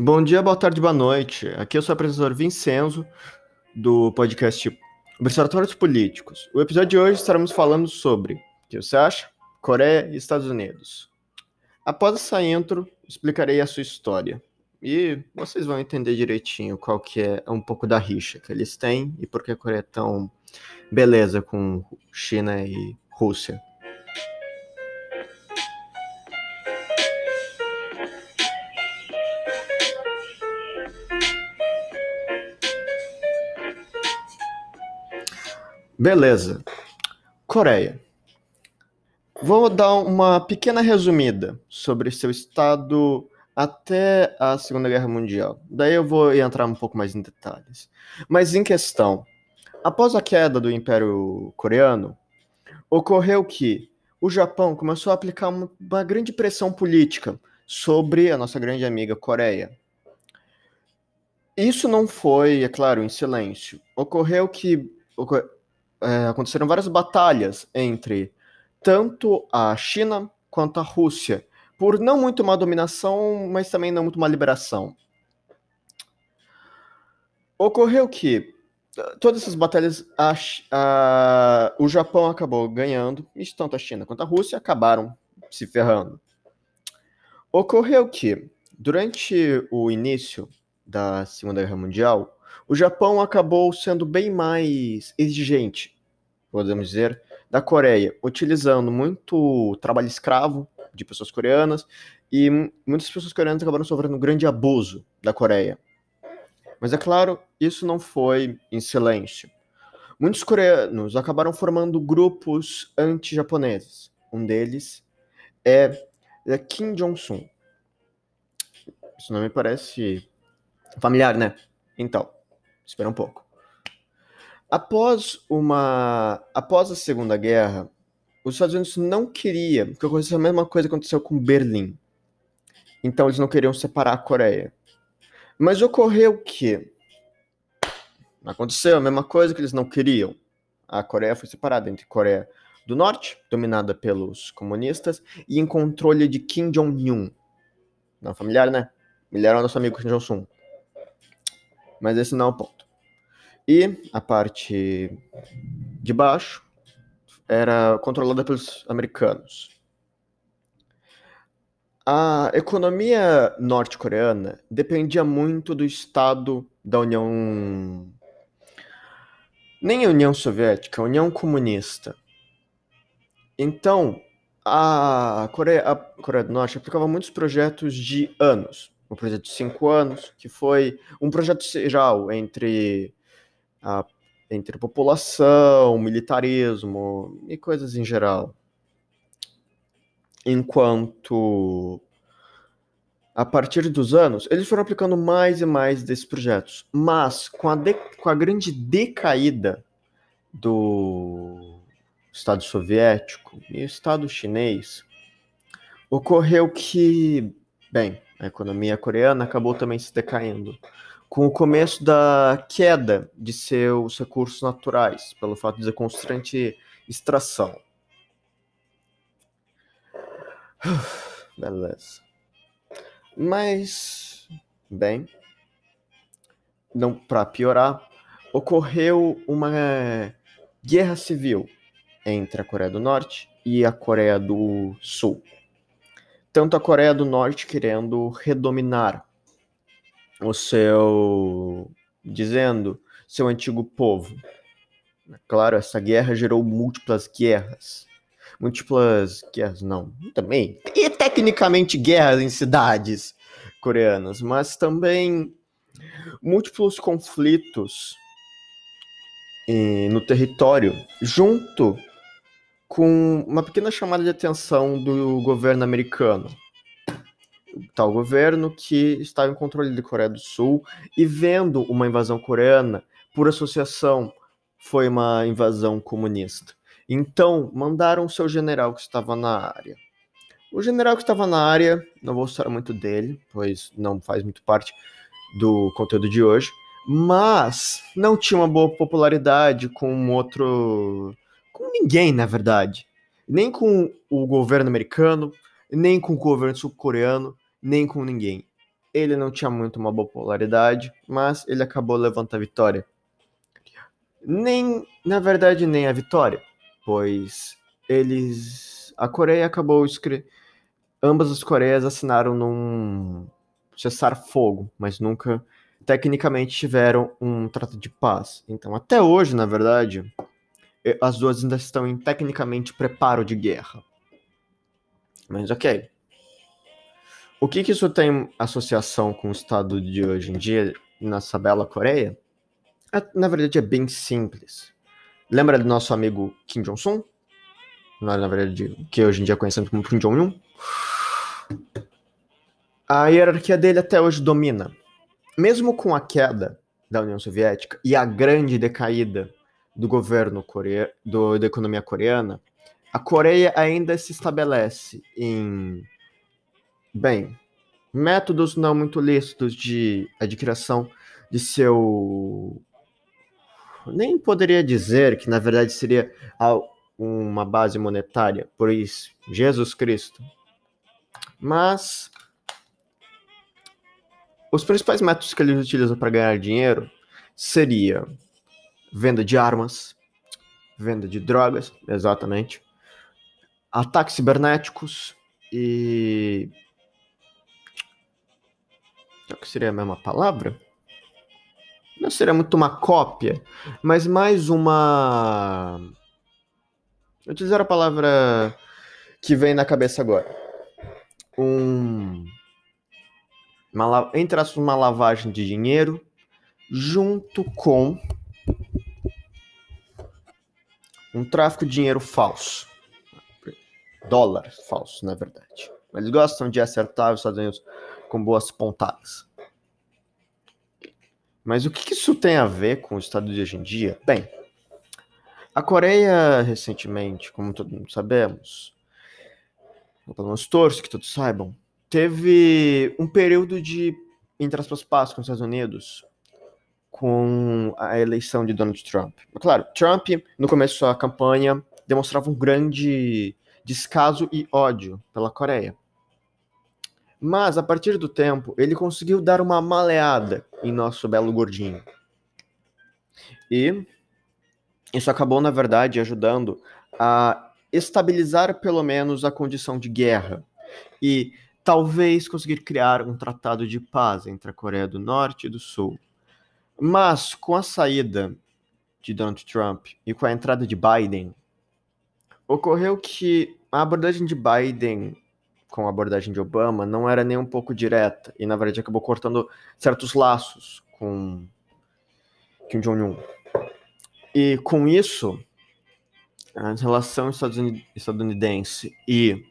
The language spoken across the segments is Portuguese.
Bom dia, boa tarde, boa noite. Aqui é o seu apresentador Vincenzo, do podcast Observatórios Políticos. O episódio de hoje estaremos falando sobre o que você acha? Coreia e Estados Unidos. Após essa intro, explicarei a sua história. E vocês vão entender direitinho qual que é um pouco da rixa que eles têm e por que a Coreia é tão beleza com China e Rússia. Beleza. Coreia. Vou dar uma pequena resumida sobre seu estado até a Segunda Guerra Mundial. Daí eu vou entrar um pouco mais em detalhes. Mas em questão, após a queda do Império Coreano, ocorreu que o Japão começou a aplicar uma, grande pressão política sobre a nossa grande amiga Coreia. Isso não foi, é claro, em silêncio. Ocorreu que é, aconteceram várias batalhas entre tanto a China quanto a Rússia, por não muito uma dominação, mas também não muito uma liberação. Ocorreu que todas essas batalhas a, a, o Japão acabou ganhando, e tanto a China quanto a Rússia acabaram se ferrando. Ocorreu que, durante o início da Segunda Guerra Mundial, o Japão acabou sendo bem mais exigente, podemos dizer, da Coreia, utilizando muito trabalho escravo de pessoas coreanas e muitas pessoas coreanas acabaram sofrendo um grande abuso da Coreia. Mas é claro, isso não foi em silêncio. Muitos coreanos acabaram formando grupos anti-japoneses. Um deles é, é Kim Jong-un. Isso não me parece familiar, né? Então, espera um pouco. Após uma, após a Segunda Guerra, os Estados Unidos não queriam que acontecesse a mesma coisa que aconteceu com Berlim. Então eles não queriam separar a Coreia. Mas ocorreu que aconteceu a mesma coisa que eles não queriam. A Coreia foi separada entre Coreia do Norte, dominada pelos comunistas, e em controle de Kim Jong-un. Não familiar, né? Ele era o nosso amigo Kim Jong-un. Mas esse não é o ponto. E a parte de baixo era controlada pelos americanos. A economia norte-coreana dependia muito do estado da União. Nem a União Soviética, a União Comunista. Então, a Coreia, a Coreia do Norte aplicava muitos projetos de anos. Um projeto de cinco anos, que foi um projeto geral entre a, entre população, militarismo e coisas em geral enquanto a partir dos anos, eles foram aplicando mais e mais desses projetos. Mas com a, de, com a grande decaída do Estado soviético e Estado chinês, ocorreu que, bem, a economia coreana acabou também se decaindo. Com o começo da queda de seus recursos naturais, pelo fato de constante extração. Beleza. Mas, bem, não para piorar, ocorreu uma guerra civil entre a Coreia do Norte e a Coreia do Sul. Tanto a Coreia do Norte querendo redominar o seu, dizendo, seu antigo povo. Claro, essa guerra gerou múltiplas guerras múltiplas guerras, não, também, e tecnicamente guerras em cidades coreanas, mas também múltiplos conflitos no território, junto com uma pequena chamada de atenção do governo americano. Tal governo que estava em controle da Coreia do Sul e vendo uma invasão coreana por associação foi uma invasão comunista. Então, mandaram seu general que estava na área. O general que estava na área, não vou falar muito dele, pois não faz muito parte do conteúdo de hoje, mas não tinha uma boa popularidade com outro. Com ninguém, na verdade. Nem com o governo americano, nem com o governo sul-coreano, nem com ninguém. ele não tinha muito uma boa popularidade, mas ele acabou levando a vitória. Nem, na verdade, nem a vitória, pois eles. A Coreia acabou escrevendo. Ambas as Coreias assinaram num cessar-fogo, mas nunca tecnicamente tiveram um trato de paz. Então, até hoje, na verdade, as duas ainda estão em tecnicamente preparo de guerra. Mas ok. O que, que isso tem associação com o estado de hoje em dia nessa bela Coreia? É, na verdade, é bem simples. Lembra do nosso amigo Kim Jong-un? Na verdade, que hoje em dia é conhecido como Kim Jong-un? A hierarquia dele até hoje domina. Mesmo com a queda da União Soviética e a grande decaída do governo coreano, do, da economia coreana, a Coreia ainda se estabelece em Bem, métodos não muito lícitos de adquirição de seu. Nem poderia dizer que na verdade seria uma base monetária, por isso, Jesus Cristo. Mas os principais métodos que eles utilizam para ganhar dinheiro seria venda de armas, venda de drogas, exatamente, ataques cibernéticos e Será que seria a mesma palavra? Não seria muito uma cópia, mas mais uma. Utilizar a palavra que vem na cabeça agora. Um. Uma, entre uma lavagem de dinheiro junto com um tráfico de dinheiro falso. Dólar falso, na verdade. Eles gostam de acertar os Estados Unidos com boas pontadas. Mas o que isso tem a ver com o estado de hoje em dia? Bem, a Coreia recentemente, como todos sabemos, ou pelo menos torce que todos saibam, teve um período de, entre aspas, paz com os Estados Unidos com a eleição de Donald Trump. Claro, Trump, no começo da campanha, demonstrava um grande descaso e ódio pela Coreia. Mas, a partir do tempo, ele conseguiu dar uma maleada em nosso belo gordinho. E isso acabou, na verdade, ajudando a estabilizar pelo menos a condição de guerra e talvez conseguir criar um tratado de paz entre a Coreia do Norte e do Sul. Mas com a saída de Donald Trump e com a entrada de Biden, ocorreu que a abordagem de Biden com a abordagem de Obama não era nem um pouco direta e na verdade acabou cortando certos laços com Kim Jong-un. E com isso, a relação estadunidense e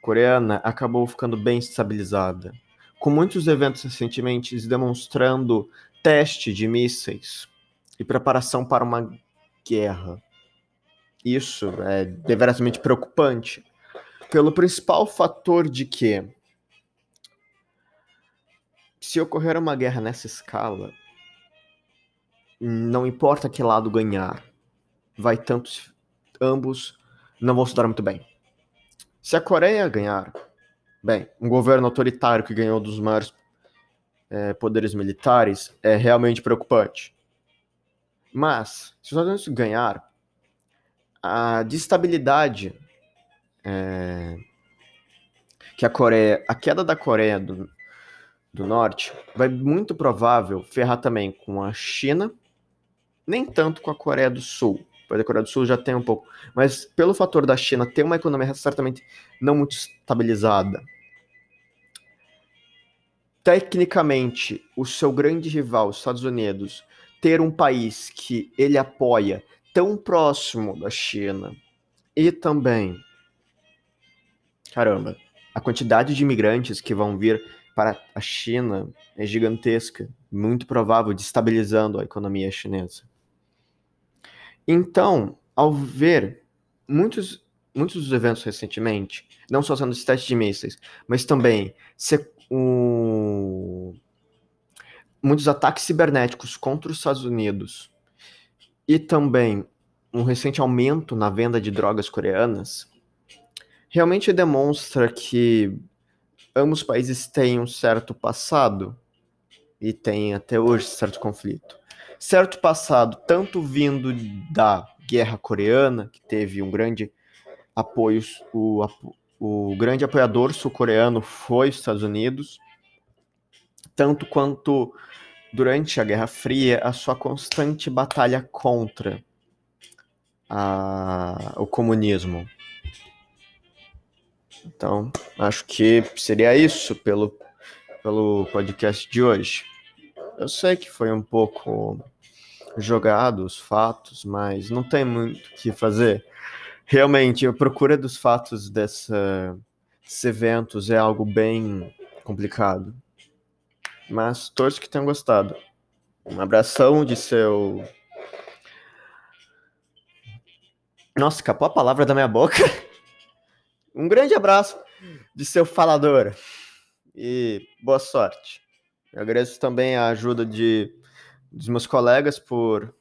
coreana acabou ficando bem estabilizada, com muitos eventos recentemente demonstrando teste de mísseis e preparação para uma guerra. Isso é deverasmente preocupante, pelo principal fator de que se ocorrer uma guerra nessa escala, não importa que lado ganhar, vai tantos ambos não vão se dar muito bem. Se a Coreia ganhar, bem, um governo autoritário que ganhou dos maiores é, poderes militares é realmente preocupante. Mas, se os Estados Unidos ganhar, a destabilidade é, que a Coreia, a queda da Coreia do, do Norte vai muito provável ferrar também com a China, nem tanto com a Coreia do Sul. A Coreia do Sul já tem um pouco, mas pelo fator da China ter uma economia certamente não muito estabilizada. Tecnicamente, o seu grande rival, os Estados Unidos, ter um país que ele apoia tão próximo da China e também Caramba, a quantidade de imigrantes que vão vir para a China é gigantesca, muito provável, destabilizando a economia chinesa. Então, ao ver muitos, muitos dos eventos recentemente, não só sendo os testes de mísseis, mas também muitos ataques cibernéticos contra os Estados Unidos e também um recente aumento na venda de drogas coreanas, realmente demonstra que ambos os países têm um certo passado e têm até hoje certo conflito. Certo passado, tanto vindo da Guerra Coreana, que teve um grande apoio, o, o grande apoiador sul-coreano foi os Estados Unidos, tanto quanto durante a Guerra Fria a sua constante batalha contra a, o comunismo. Então, acho que seria isso pelo, pelo podcast de hoje. Eu sei que foi um pouco jogado os fatos, mas não tem muito o que fazer. Realmente, a procura dos fatos dessa, desses eventos é algo bem complicado. Mas torço que tenham gostado. Um abração de seu. Nossa, escapou a palavra da minha boca. Um grande abraço de seu falador. E boa sorte. Eu agradeço também a ajuda de, dos meus colegas por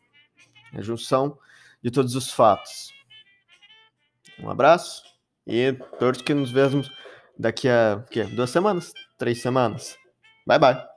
a junção de todos os fatos. Um abraço e torço que nos vejamos daqui a duas semanas, três semanas. Bye bye.